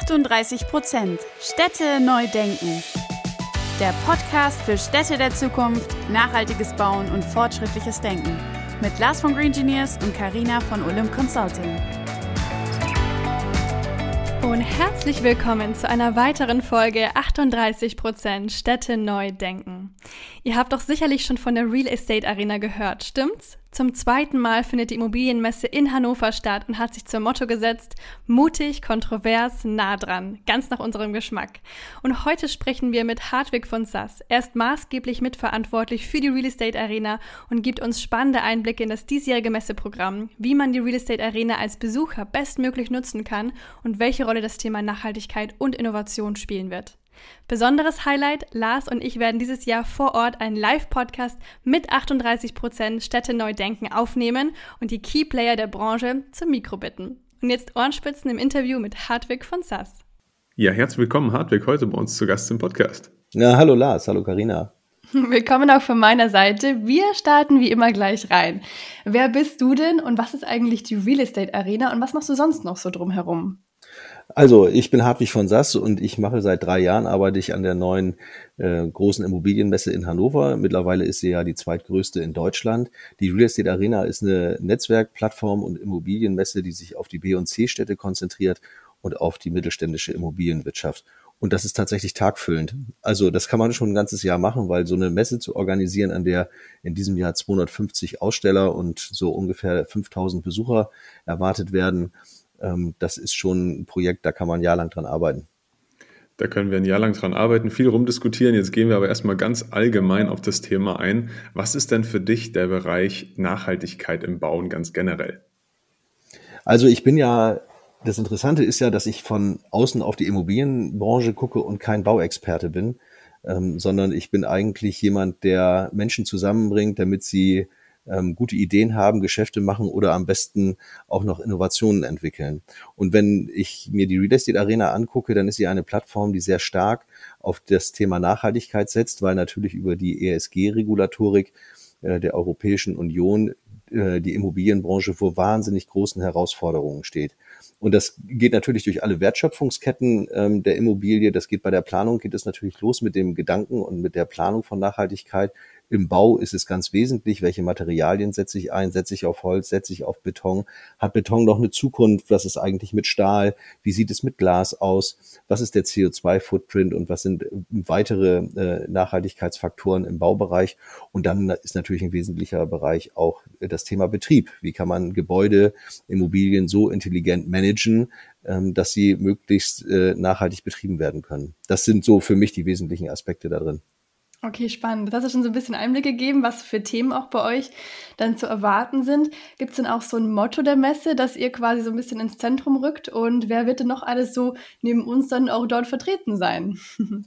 38 Prozent Städte neu denken. Der Podcast für Städte der Zukunft, nachhaltiges Bauen und fortschrittliches Denken. Mit Lars von Green Engineers und Karina von Olymp Consulting. Und herzlich willkommen zu einer weiteren Folge 38% Städte neu denken. Ihr habt doch sicherlich schon von der Real Estate Arena gehört, stimmt's? Zum zweiten Mal findet die Immobilienmesse in Hannover statt und hat sich zum Motto gesetzt, mutig, kontrovers, nah dran, ganz nach unserem Geschmack. Und heute sprechen wir mit Hartwig von Sass. Er ist maßgeblich mitverantwortlich für die Real Estate Arena und gibt uns spannende Einblicke in das diesjährige Messeprogramm, wie man die Real Estate Arena als Besucher bestmöglich nutzen kann und welche Rolle das Thema Nachhaltigkeit und Innovation spielen wird. Besonderes Highlight, Lars und ich werden dieses Jahr vor Ort einen Live-Podcast mit 38% Städte neu denken aufnehmen und die Keyplayer der Branche zum Mikro bitten. Und jetzt Ohrenspitzen im Interview mit Hartwig von Sass. Ja, herzlich willkommen, Hartwig, heute bei uns zu Gast im Podcast. Ja, hallo Lars, hallo Karina. Willkommen auch von meiner Seite. Wir starten wie immer gleich rein. Wer bist du denn und was ist eigentlich die Real Estate Arena und was machst du sonst noch so drumherum? Also, ich bin Hartwig von Sass und ich mache seit drei Jahren, arbeite ich an der neuen äh, großen Immobilienmesse in Hannover. Mittlerweile ist sie ja die zweitgrößte in Deutschland. Die Real Estate Arena ist eine Netzwerkplattform und Immobilienmesse, die sich auf die B- und C-Städte konzentriert und auf die mittelständische Immobilienwirtschaft. Und das ist tatsächlich tagfüllend. Also das kann man schon ein ganzes Jahr machen, weil so eine Messe zu organisieren, an der in diesem Jahr 250 Aussteller und so ungefähr 5000 Besucher erwartet werden, ähm, das ist schon ein Projekt, da kann man ein Jahr lang dran arbeiten. Da können wir ein Jahr lang dran arbeiten, viel rumdiskutieren. Jetzt gehen wir aber erstmal ganz allgemein auf das Thema ein. Was ist denn für dich der Bereich Nachhaltigkeit im Bauen ganz generell? Also ich bin ja, das Interessante ist ja, dass ich von außen auf die Immobilienbranche gucke und kein Bauexperte bin, ähm, sondern ich bin eigentlich jemand, der Menschen zusammenbringt, damit sie ähm, gute Ideen haben, Geschäfte machen oder am besten auch noch Innovationen entwickeln. Und wenn ich mir die Real Estate Arena angucke, dann ist sie eine Plattform, die sehr stark auf das Thema Nachhaltigkeit setzt, weil natürlich über die ESG-Regulatorik äh, der Europäischen Union äh, die Immobilienbranche vor wahnsinnig großen Herausforderungen steht. Und das geht natürlich durch alle Wertschöpfungsketten ähm, der Immobilie. Das geht bei der Planung, geht es natürlich los mit dem Gedanken und mit der Planung von Nachhaltigkeit. Im Bau ist es ganz wesentlich, welche Materialien setze ich ein, setze ich auf Holz, setze ich auf Beton. Hat Beton noch eine Zukunft? Was ist eigentlich mit Stahl? Wie sieht es mit Glas aus? Was ist der CO2-Footprint und was sind weitere äh, Nachhaltigkeitsfaktoren im Baubereich? Und dann ist natürlich ein wesentlicher Bereich auch das Thema Betrieb. Wie kann man Gebäude, Immobilien so intelligent managen, ähm, dass sie möglichst äh, nachhaltig betrieben werden können? Das sind so für mich die wesentlichen Aspekte da drin. Okay, spannend. Das hast du schon so ein bisschen Einblick gegeben, was für Themen auch bei euch dann zu erwarten sind. Gibt es denn auch so ein Motto der Messe, dass ihr quasi so ein bisschen ins Zentrum rückt? Und wer wird denn noch alles so neben uns dann auch dort vertreten sein?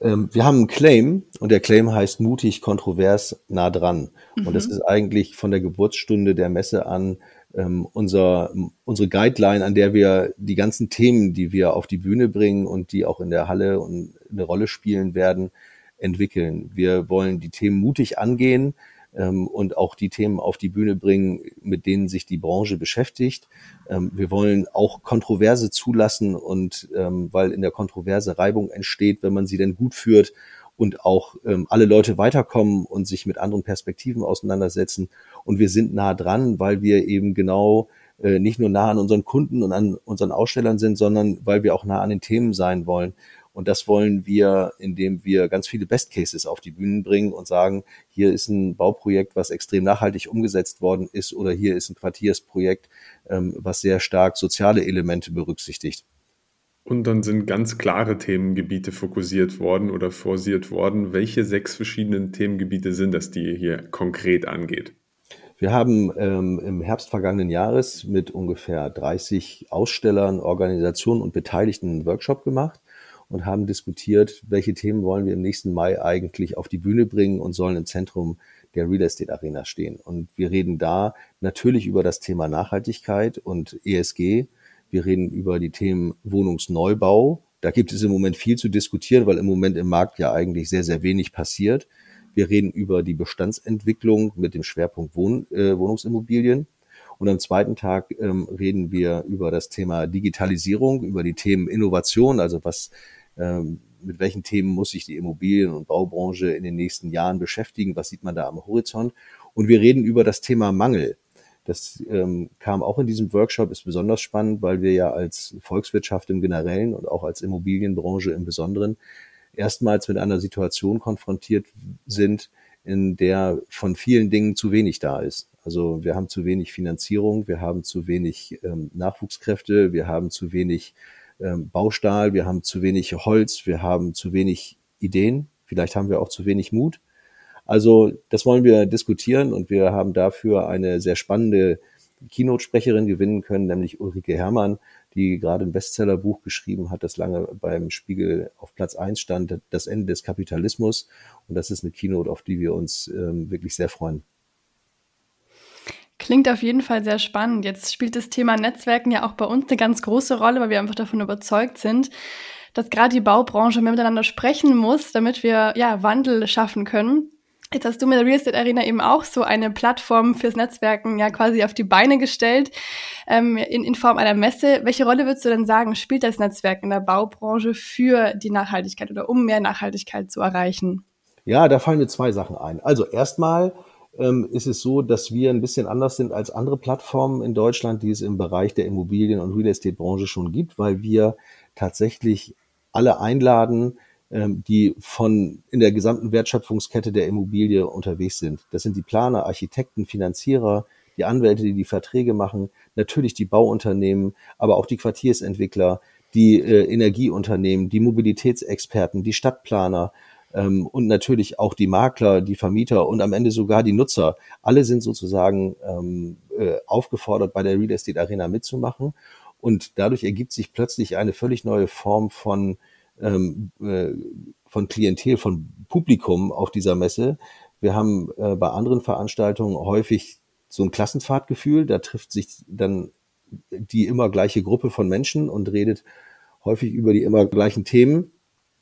Ähm, wir haben einen Claim und der Claim heißt mutig, kontrovers, nah dran. Mhm. Und das mhm. ist eigentlich von der Geburtsstunde der Messe an ähm, unser, unsere Guideline, an der wir die ganzen Themen, die wir auf die Bühne bringen und die auch in der Halle eine Rolle spielen werden, entwickeln. Wir wollen die Themen mutig angehen ähm, und auch die Themen auf die Bühne bringen, mit denen sich die Branche beschäftigt. Ähm, wir wollen auch Kontroverse zulassen und ähm, weil in der Kontroverse Reibung entsteht, wenn man sie denn gut führt und auch alle Leute weiterkommen und sich mit anderen Perspektiven auseinandersetzen. Und wir sind nah dran, weil wir eben genau äh, nicht nur nah an unseren Kunden und an unseren Ausstellern sind, sondern weil wir auch nah an den Themen sein wollen. Und das wollen wir, indem wir ganz viele Best Cases auf die Bühnen bringen und sagen, hier ist ein Bauprojekt, was extrem nachhaltig umgesetzt worden ist, oder hier ist ein Quartiersprojekt, ähm, was sehr stark soziale Elemente berücksichtigt. Und dann sind ganz klare Themengebiete fokussiert worden oder forciert worden. Welche sechs verschiedenen Themengebiete sind das, die ihr hier konkret angeht? Wir haben ähm, im Herbst vergangenen Jahres mit ungefähr 30 Ausstellern, Organisationen und Beteiligten einen Workshop gemacht und haben diskutiert, welche Themen wollen wir im nächsten Mai eigentlich auf die Bühne bringen und sollen im Zentrum der Real Estate Arena stehen. Und wir reden da natürlich über das Thema Nachhaltigkeit und ESG. Wir reden über die Themen Wohnungsneubau. Da gibt es im Moment viel zu diskutieren, weil im Moment im Markt ja eigentlich sehr, sehr wenig passiert. Wir reden über die Bestandsentwicklung mit dem Schwerpunkt Wohn äh, Wohnungsimmobilien. Und am zweiten Tag ähm, reden wir über das Thema Digitalisierung, über die Themen Innovation, also was mit welchen Themen muss sich die Immobilien- und Baubranche in den nächsten Jahren beschäftigen, was sieht man da am Horizont. Und wir reden über das Thema Mangel. Das ähm, kam auch in diesem Workshop, ist besonders spannend, weil wir ja als Volkswirtschaft im Generellen und auch als Immobilienbranche im Besonderen erstmals mit einer Situation konfrontiert sind, in der von vielen Dingen zu wenig da ist. Also wir haben zu wenig Finanzierung, wir haben zu wenig ähm, Nachwuchskräfte, wir haben zu wenig ähm, Baustahl, wir haben zu wenig Holz, wir haben zu wenig Ideen, vielleicht haben wir auch zu wenig Mut. Also das wollen wir diskutieren und wir haben dafür eine sehr spannende Keynote-Sprecherin gewinnen können, nämlich Ulrike Herrmann, die gerade ein Bestsellerbuch geschrieben hat, das lange beim Spiegel auf Platz eins stand, Das Ende des Kapitalismus. Und das ist eine Keynote, auf die wir uns ähm, wirklich sehr freuen. Klingt auf jeden Fall sehr spannend. Jetzt spielt das Thema Netzwerken ja auch bei uns eine ganz große Rolle, weil wir einfach davon überzeugt sind, dass gerade die Baubranche mehr miteinander sprechen muss, damit wir ja Wandel schaffen können. Jetzt hast du mit der Real Estate Arena eben auch so eine Plattform fürs Netzwerken ja quasi auf die Beine gestellt ähm, in, in Form einer Messe. Welche Rolle würdest du denn sagen, spielt das Netzwerk in der Baubranche für die Nachhaltigkeit oder um mehr Nachhaltigkeit zu erreichen? Ja, da fallen mir zwei Sachen ein. Also erstmal ähm, ist es so, dass wir ein bisschen anders sind als andere Plattformen in Deutschland, die es im Bereich der Immobilien- und Real Estate-Branche schon gibt, weil wir tatsächlich alle einladen, ähm, die von in der gesamten Wertschöpfungskette der Immobilie unterwegs sind. Das sind die Planer, Architekten, Finanzierer, die Anwälte, die die Verträge machen, natürlich die Bauunternehmen, aber auch die Quartiersentwickler, die äh, Energieunternehmen, die Mobilitätsexperten, die Stadtplaner ähm, und natürlich auch die Makler, die Vermieter und am Ende sogar die Nutzer. Alle sind sozusagen ähm, äh, aufgefordert, bei der Real Estate Arena mitzumachen. Und dadurch ergibt sich plötzlich eine völlig neue Form von ähm, äh, von Klientel, von Publikum auf dieser Messe. Wir haben äh, bei anderen Veranstaltungen häufig so ein Klassenfahrtgefühl. Da trifft sich dann die immer gleiche Gruppe von Menschen und redet häufig über die immer gleichen Themen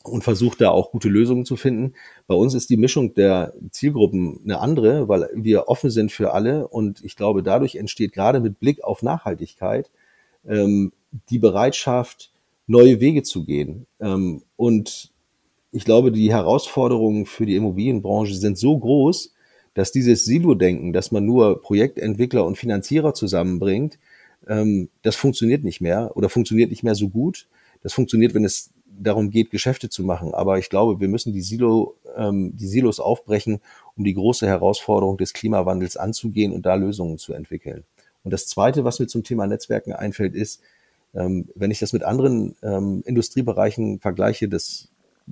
und versucht da auch gute Lösungen zu finden. Bei uns ist die Mischung der Zielgruppen eine andere, weil wir offen sind für alle und ich glaube, dadurch entsteht gerade mit Blick auf Nachhaltigkeit ähm, die Bereitschaft, neue Wege zu gehen. Ähm, und ich glaube, die Herausforderungen für die Immobilienbranche sind so groß, dass dieses Silo-Denken, dass man nur Projektentwickler und Finanzierer zusammenbringt, ähm, das funktioniert nicht mehr oder funktioniert nicht mehr so gut. Das funktioniert, wenn es darum geht, Geschäfte zu machen. Aber ich glaube, wir müssen die, Silo, ähm, die Silos aufbrechen, um die große Herausforderung des Klimawandels anzugehen und da Lösungen zu entwickeln. Und das Zweite, was mir zum Thema Netzwerken einfällt, ist, ähm, wenn ich das mit anderen ähm, Industriebereichen vergleiche, das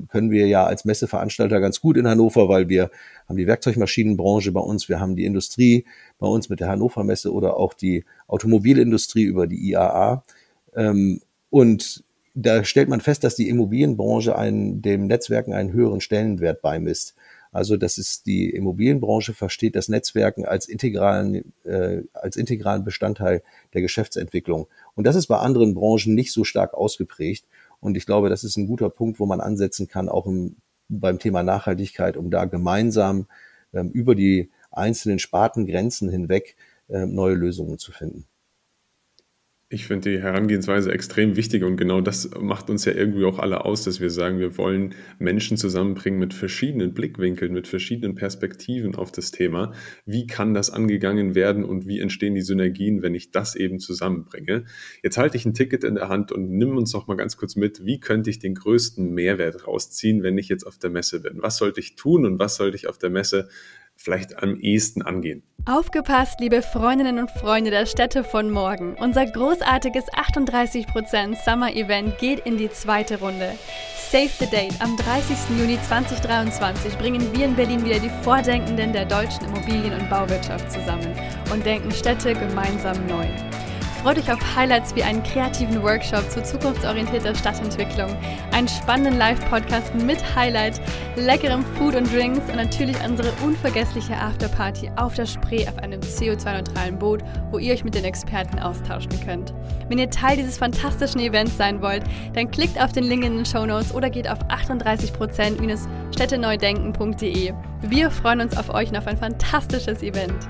können wir ja als Messeveranstalter ganz gut in Hannover, weil wir haben die Werkzeugmaschinenbranche bei uns, wir haben die Industrie bei uns mit der Hannover Messe oder auch die Automobilindustrie über die IAA. Ähm, und da stellt man fest, dass die Immobilienbranche einen, dem Netzwerken einen höheren Stellenwert beimisst. Also das ist die Immobilienbranche versteht das Netzwerken als integralen, äh, als integralen Bestandteil der Geschäftsentwicklung. Und das ist bei anderen Branchen nicht so stark ausgeprägt. Und ich glaube, das ist ein guter Punkt, wo man ansetzen kann, auch im, beim Thema Nachhaltigkeit, um da gemeinsam ähm, über die einzelnen Spartengrenzen hinweg äh, neue Lösungen zu finden. Ich finde die Herangehensweise extrem wichtig und genau das macht uns ja irgendwie auch alle aus, dass wir sagen, wir wollen Menschen zusammenbringen mit verschiedenen Blickwinkeln, mit verschiedenen Perspektiven auf das Thema. Wie kann das angegangen werden und wie entstehen die Synergien, wenn ich das eben zusammenbringe? Jetzt halte ich ein Ticket in der Hand und nimm uns noch mal ganz kurz mit, wie könnte ich den größten Mehrwert rausziehen, wenn ich jetzt auf der Messe bin? Was sollte ich tun und was sollte ich auf der Messe vielleicht am ehesten angehen. Aufgepasst, liebe Freundinnen und Freunde der Städte von morgen. Unser großartiges 38% Summer Event geht in die zweite Runde. Save the Date. Am 30. Juni 2023 bringen wir in Berlin wieder die Vordenkenden der deutschen Immobilien- und Bauwirtschaft zusammen und denken Städte gemeinsam neu. Freut euch auf Highlights wie einen kreativen Workshop zur zukunftsorientierter Stadtentwicklung, einen spannenden Live-Podcast mit Highlight, leckerem Food und Drinks und natürlich unsere unvergessliche Afterparty auf der Spree auf einem CO2-neutralen Boot, wo ihr euch mit den Experten austauschen könnt. Wenn ihr Teil dieses fantastischen Events sein wollt, dann klickt auf den Link in den Show Notes oder geht auf 38%-städteneudenken.de. Wir freuen uns auf euch und auf ein fantastisches Event.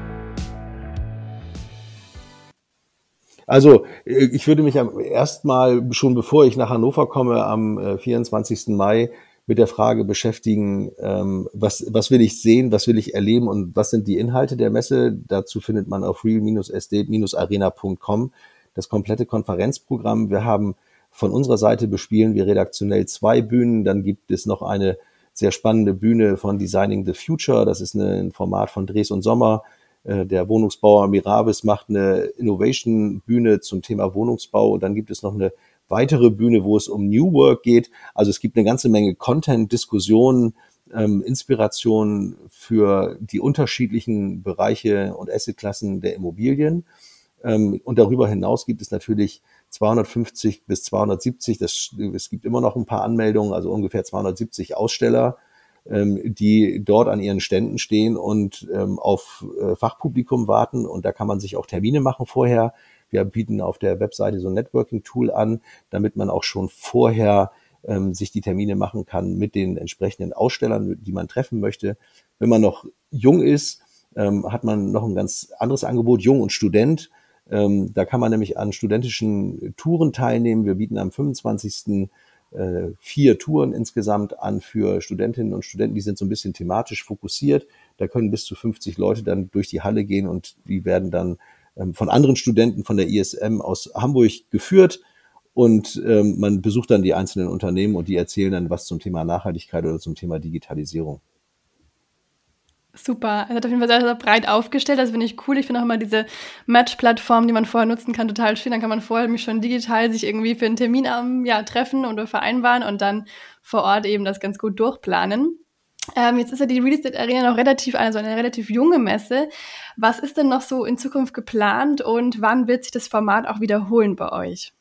Also ich würde mich erstmal schon bevor ich nach Hannover komme am 24. Mai mit der Frage beschäftigen, ähm, was, was will ich sehen, was will ich erleben und was sind die Inhalte der Messe. Dazu findet man auf real-sd-arena.com das komplette Konferenzprogramm. Wir haben von unserer Seite bespielen wir redaktionell zwei Bühnen. Dann gibt es noch eine sehr spannende Bühne von Designing the Future. Das ist ein Format von Dres und Sommer. Äh, der Wohnungsbauer Mirabis macht eine Innovation-Bühne zum Thema Wohnungsbau. Und dann gibt es noch eine weitere Bühne, wo es um New Work geht. Also es gibt eine ganze Menge Content, Diskussionen, ähm, Inspirationen für die unterschiedlichen Bereiche und Assetklassen der Immobilien. Ähm, und darüber hinaus gibt es natürlich 250 bis 270, das, es gibt immer noch ein paar Anmeldungen, also ungefähr 270 Aussteller, ähm, die dort an ihren Ständen stehen und ähm, auf äh, Fachpublikum warten. Und da kann man sich auch Termine machen vorher. Wir bieten auf der Webseite so ein Networking-Tool an, damit man auch schon vorher ähm, sich die Termine machen kann mit den entsprechenden Ausstellern, die man treffen möchte. Wenn man noch jung ist, ähm, hat man noch ein ganz anderes Angebot, jung und Student. Ähm, da kann man nämlich an studentischen Touren teilnehmen. Wir bieten am 25. Äh, vier Touren insgesamt an für Studentinnen und Studenten. Die sind so ein bisschen thematisch fokussiert. Da können bis zu 50 Leute dann durch die Halle gehen und die werden dann ähm, von anderen Studenten von der ISM aus Hamburg geführt. Und ähm, man besucht dann die einzelnen Unternehmen und die erzählen dann was zum Thema Nachhaltigkeit oder zum Thema Digitalisierung. Super. Er hat auf jeden Fall sehr, sehr breit aufgestellt. Das finde ich cool. Ich finde auch immer diese Match-Plattform, die man vorher nutzen kann, total schön. Dann kann man vorher mich schon digital sich irgendwie für einen Termin ähm, ja, treffen oder vereinbaren und dann vor Ort eben das ganz gut durchplanen. Ähm, jetzt ist ja die Real Estate Arena noch relativ, also eine relativ junge Messe. Was ist denn noch so in Zukunft geplant und wann wird sich das Format auch wiederholen bei euch?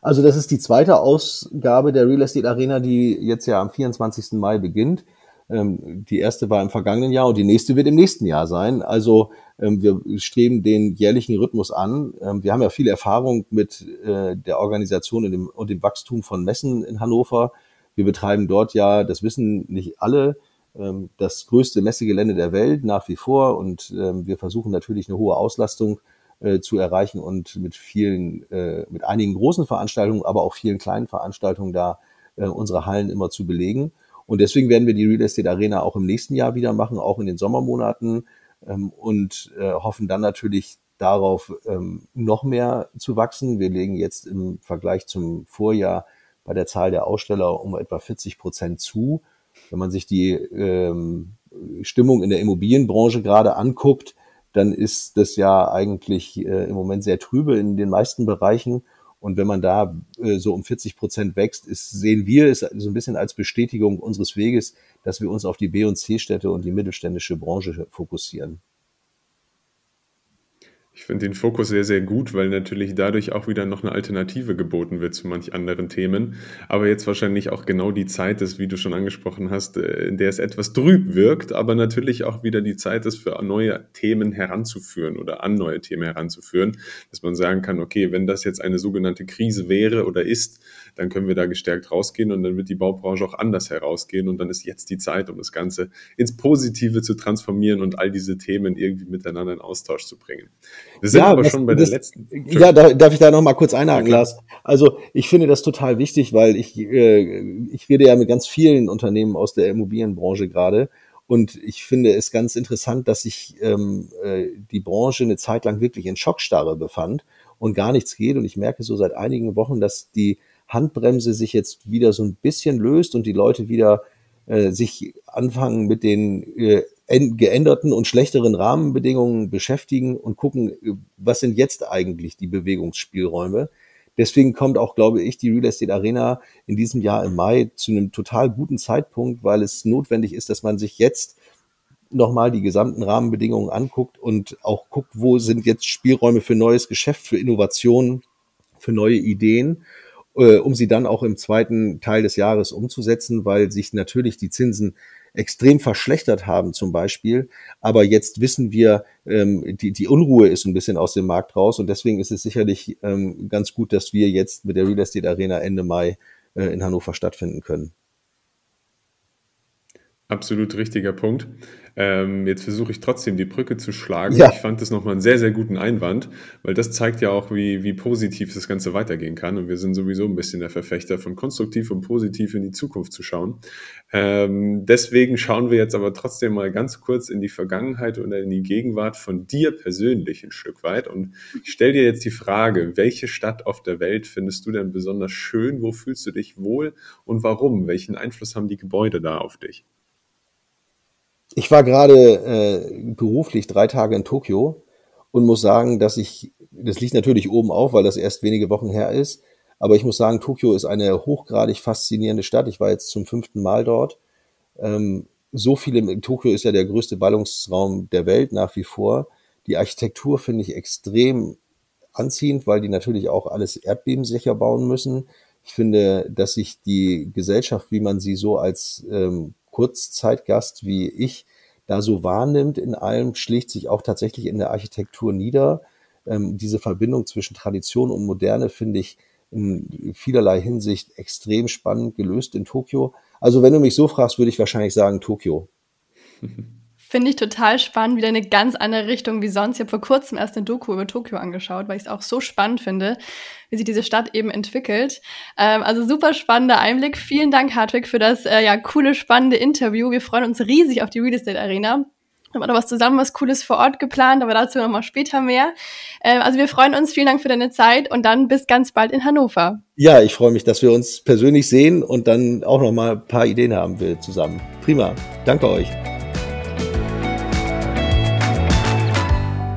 Also das ist die zweite Ausgabe der Real Estate Arena, die jetzt ja am 24. Mai beginnt. Ähm, die erste war im vergangenen Jahr und die nächste wird im nächsten Jahr sein. Also ähm, wir streben den jährlichen Rhythmus an. Ähm, wir haben ja viel Erfahrung mit äh, der Organisation und dem, Wachstum von Messen in Hannover. Wir betreiben dort ja, das wissen nicht alle, das größte Messegelände der Welt nach wie vor und wir versuchen natürlich eine hohe Auslastung äh, zu erreichen und mit vielen, äh, mit einigen großen Veranstaltungen, aber auch vielen kleinen Veranstaltungen da unsere Hallen immer zu belegen. Und deswegen werden wir die Real Estate Arena auch im nächsten Jahr wieder machen, auch in den Sommermonaten ähm, und hoffen dann natürlich darauf, noch mehr zu wachsen. Wir legen jetzt im Vergleich zum Vorjahr bei der Zahl der Aussteller um etwa 40 Prozent zu. Wenn man sich die ähm, Stimmung in der Immobilienbranche gerade anguckt, dann ist das ja eigentlich äh, im Moment sehr trübe in den meisten Bereichen. Und wenn man da äh, so um 40 Prozent wächst, ist, sehen wir es so ein bisschen als Bestätigung unseres Weges, dass wir uns auf die B- und C-Städte und die mittelständische Branche fokussieren. Ich finde den Fokus sehr, sehr gut, weil natürlich dadurch auch wieder noch eine Alternative geboten wird zu manch anderen Themen. Aber jetzt wahrscheinlich auch genau die Zeit ist, wie du schon angesprochen hast, äh, in der es etwas trüb wirkt, aber natürlich auch wieder die Zeit ist, für neue Themen heranzuführen oder an neue Themen heranzuführen, dass man sagen kann, okay, wenn das jetzt eine sogenannte Krise wäre oder ist, dann können wir da gestärkt rausgehen und dann wird die Baubranche auch anders herausgehen und dann ist jetzt die Zeit, um das Ganze ins Positive zu transformieren und all diese Themen irgendwie miteinander in Austausch zu bringen. Wir sind ja, aber schon bei das, der letzten. Ja, darf ich da noch mal kurz einhaken, okay. Lars? Also ich finde das total wichtig, weil ich, äh, ich rede ja mit ganz vielen Unternehmen aus der Immobilienbranche gerade. Und ich finde es ganz interessant, dass sich ähm, äh, die Branche eine Zeit lang wirklich in Schockstarre befand und gar nichts geht. Und ich merke so seit einigen Wochen, dass die Handbremse sich jetzt wieder so ein bisschen löst und die Leute wieder äh, sich anfangen mit den äh, geänderten und schlechteren Rahmenbedingungen beschäftigen und gucken, was sind jetzt eigentlich die Bewegungsspielräume. Deswegen kommt auch, glaube ich, die Real Estate Arena in diesem Jahr im Mai zu einem total guten Zeitpunkt, weil es notwendig ist, dass man sich jetzt nochmal die gesamten Rahmenbedingungen anguckt und auch guckt, wo sind jetzt Spielräume für neues Geschäft, für Innovationen, für neue Ideen, äh, um sie dann auch im zweiten Teil des Jahres umzusetzen, weil sich natürlich die Zinsen extrem verschlechtert haben zum Beispiel. Aber jetzt wissen wir, ähm, die, die Unruhe ist ein bisschen aus dem Markt raus und deswegen ist es sicherlich ähm, ganz gut, dass wir jetzt mit der Real Estate Arena Ende Mai äh, in Hannover stattfinden können. Absolut richtiger Punkt. Ähm, jetzt versuche ich trotzdem die Brücke zu schlagen. Ja. Ich fand das nochmal einen sehr, sehr guten Einwand, weil das zeigt ja auch, wie, wie positiv das Ganze weitergehen kann. Und wir sind sowieso ein bisschen der Verfechter von konstruktiv und positiv in die Zukunft zu schauen. Ähm, deswegen schauen wir jetzt aber trotzdem mal ganz kurz in die Vergangenheit oder in die Gegenwart von dir persönlich ein Stück weit. Und ich stelle dir jetzt die Frage, welche Stadt auf der Welt findest du denn besonders schön? Wo fühlst du dich wohl und warum? Welchen Einfluss haben die Gebäude da auf dich? Ich war gerade äh, beruflich drei Tage in Tokio und muss sagen, dass ich, das liegt natürlich oben auf, weil das erst wenige Wochen her ist, aber ich muss sagen, Tokio ist eine hochgradig faszinierende Stadt. Ich war jetzt zum fünften Mal dort. Ähm, so viele, Tokio ist ja der größte Ballungsraum der Welt nach wie vor. Die Architektur finde ich extrem anziehend, weil die natürlich auch alles erdbebensicher bauen müssen. Ich finde, dass sich die Gesellschaft, wie man sie so als ähm, Kurzzeitgast wie ich da so wahrnimmt in allem, schlägt sich auch tatsächlich in der Architektur nieder. Ähm, diese Verbindung zwischen Tradition und Moderne finde ich in vielerlei Hinsicht extrem spannend gelöst in Tokio. Also wenn du mich so fragst, würde ich wahrscheinlich sagen Tokio. Finde ich total spannend, wieder eine ganz andere Richtung wie sonst. Ich habe vor kurzem erst eine Doku über Tokio angeschaut, weil ich es auch so spannend finde, wie sich diese Stadt eben entwickelt. Ähm, also super spannender Einblick. Vielen Dank, Hartwig, für das äh, ja coole, spannende Interview. Wir freuen uns riesig auf die Real Estate Arena. Wir haben noch was zusammen, was Cooles vor Ort geplant, aber dazu nochmal später mehr. Ähm, also wir freuen uns. Vielen Dank für deine Zeit und dann bis ganz bald in Hannover. Ja, ich freue mich, dass wir uns persönlich sehen und dann auch noch mal ein paar Ideen haben will zusammen. Prima. Danke euch.